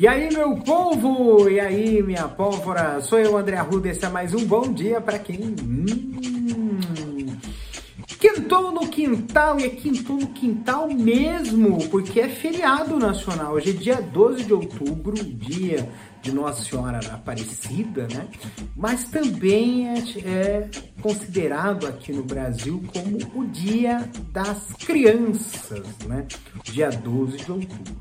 E aí, meu povo! E aí, minha pólvora? Sou eu, André Arruda, esse é mais um bom dia para quem... Hum, quintou no quintal, e é quintou no quintal mesmo, porque é feriado nacional. Hoje é dia 12 de outubro, dia de Nossa Senhora Aparecida, né? Mas também é, é considerado aqui no Brasil como o dia das crianças, né? Dia 12 de outubro.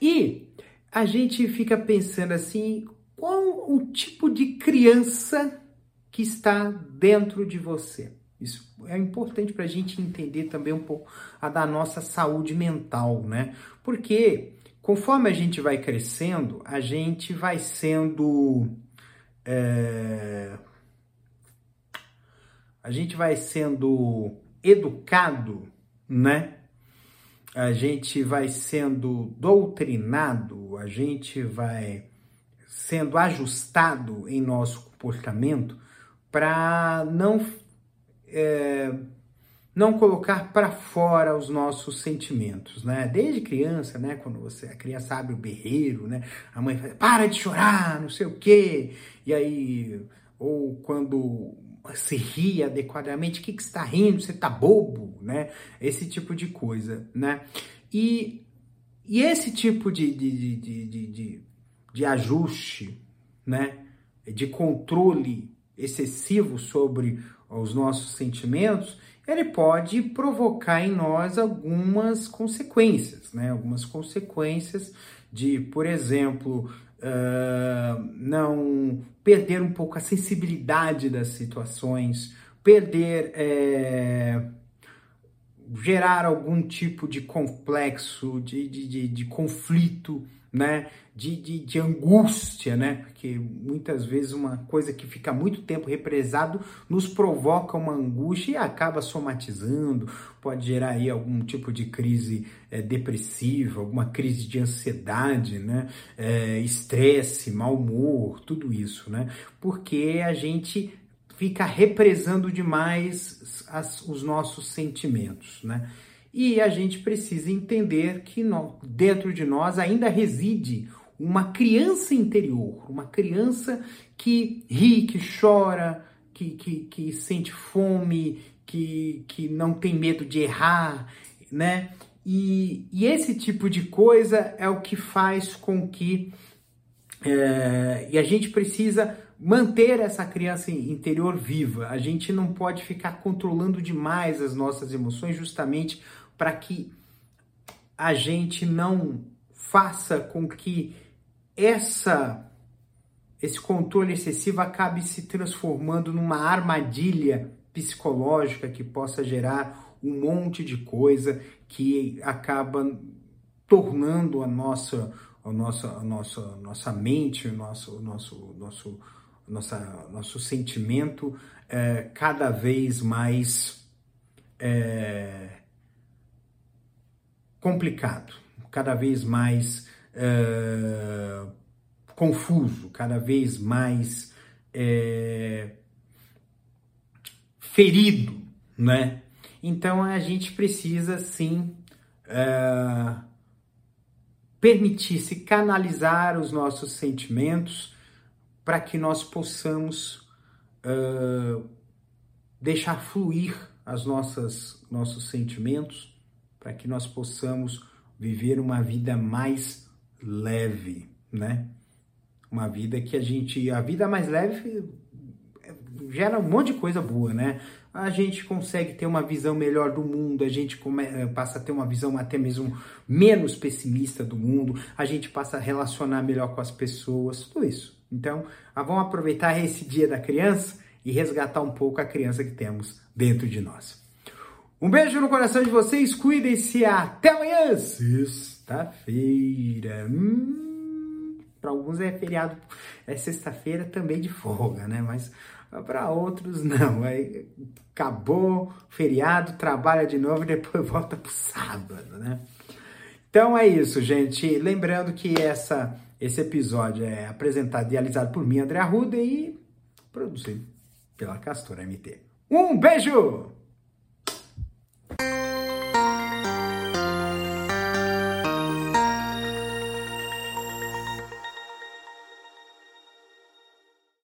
E a gente fica pensando assim, qual o tipo de criança que está dentro de você? Isso é importante para a gente entender também um pouco a da nossa saúde mental, né? Porque conforme a gente vai crescendo, a gente vai sendo. É... A gente vai sendo educado, né? A gente vai sendo doutrinado, a gente vai sendo ajustado em nosso comportamento para não é, não colocar para fora os nossos sentimentos, né? Desde criança, né? Quando você a criança abre o berreiro, né? A mãe fala, para de chorar, não sei o quê. E aí, ou quando se ri adequadamente, o que, que está rindo? Você está bobo, né? Esse tipo de coisa, né? E, e esse tipo de, de, de, de, de, de ajuste, né? De controle excessivo sobre os nossos sentimentos, ele pode provocar em nós algumas consequências, né? Algumas consequências de, por exemplo, não perder um pouco a sensibilidade das situações, perder, é, gerar algum tipo de complexo, de, de, de, de conflito, né? De, de, de, angústia, né? Porque muitas vezes uma coisa que fica muito tempo represado nos provoca uma angústia e acaba somatizando, pode gerar aí algum tipo de crise é, depressiva, alguma crise de ansiedade, né? É, estresse, mau humor, tudo isso, né? Porque a gente fica represando demais as, os nossos sentimentos, né? E a gente precisa entender que dentro de nós ainda reside uma criança interior, uma criança que ri, que chora, que, que, que sente fome, que, que não tem medo de errar, né? E, e esse tipo de coisa é o que faz com que. É, e a gente precisa manter essa criança interior viva. A gente não pode ficar controlando demais as nossas emoções, justamente para que a gente não faça com que essa esse controle excessivo acabe se transformando numa armadilha psicológica que possa gerar um monte de coisa que acaba tornando a nossa a nossa a nossa a nossa mente, o nosso nosso nosso nossa, nosso sentimento é, cada vez mais é, complicado, cada vez mais uh, confuso, cada vez mais é, ferido, né? Então a gente precisa sim uh, permitir se canalizar os nossos sentimentos para que nós possamos uh, deixar fluir as nossas nossos sentimentos para que nós possamos viver uma vida mais leve, né? Uma vida que a gente. A vida mais leve gera um monte de coisa boa, né? A gente consegue ter uma visão melhor do mundo, a gente come, eh, passa a ter uma visão até mesmo menos pessimista do mundo, a gente passa a relacionar melhor com as pessoas, tudo isso. Então, ah, vamos aproveitar esse dia da criança e resgatar um pouco a criança que temos dentro de nós. Um beijo no coração de vocês, cuidem-se, até amanhã, sexta-feira. Hum, para alguns é feriado, é sexta-feira também de folga, né? Mas para outros não. Aí acabou feriado, trabalha de novo e depois volta pro sábado, né? Então é isso, gente. Lembrando que essa, esse episódio é apresentado e realizado por mim, André Arruda, e produzido pela Castora MT. Um beijo!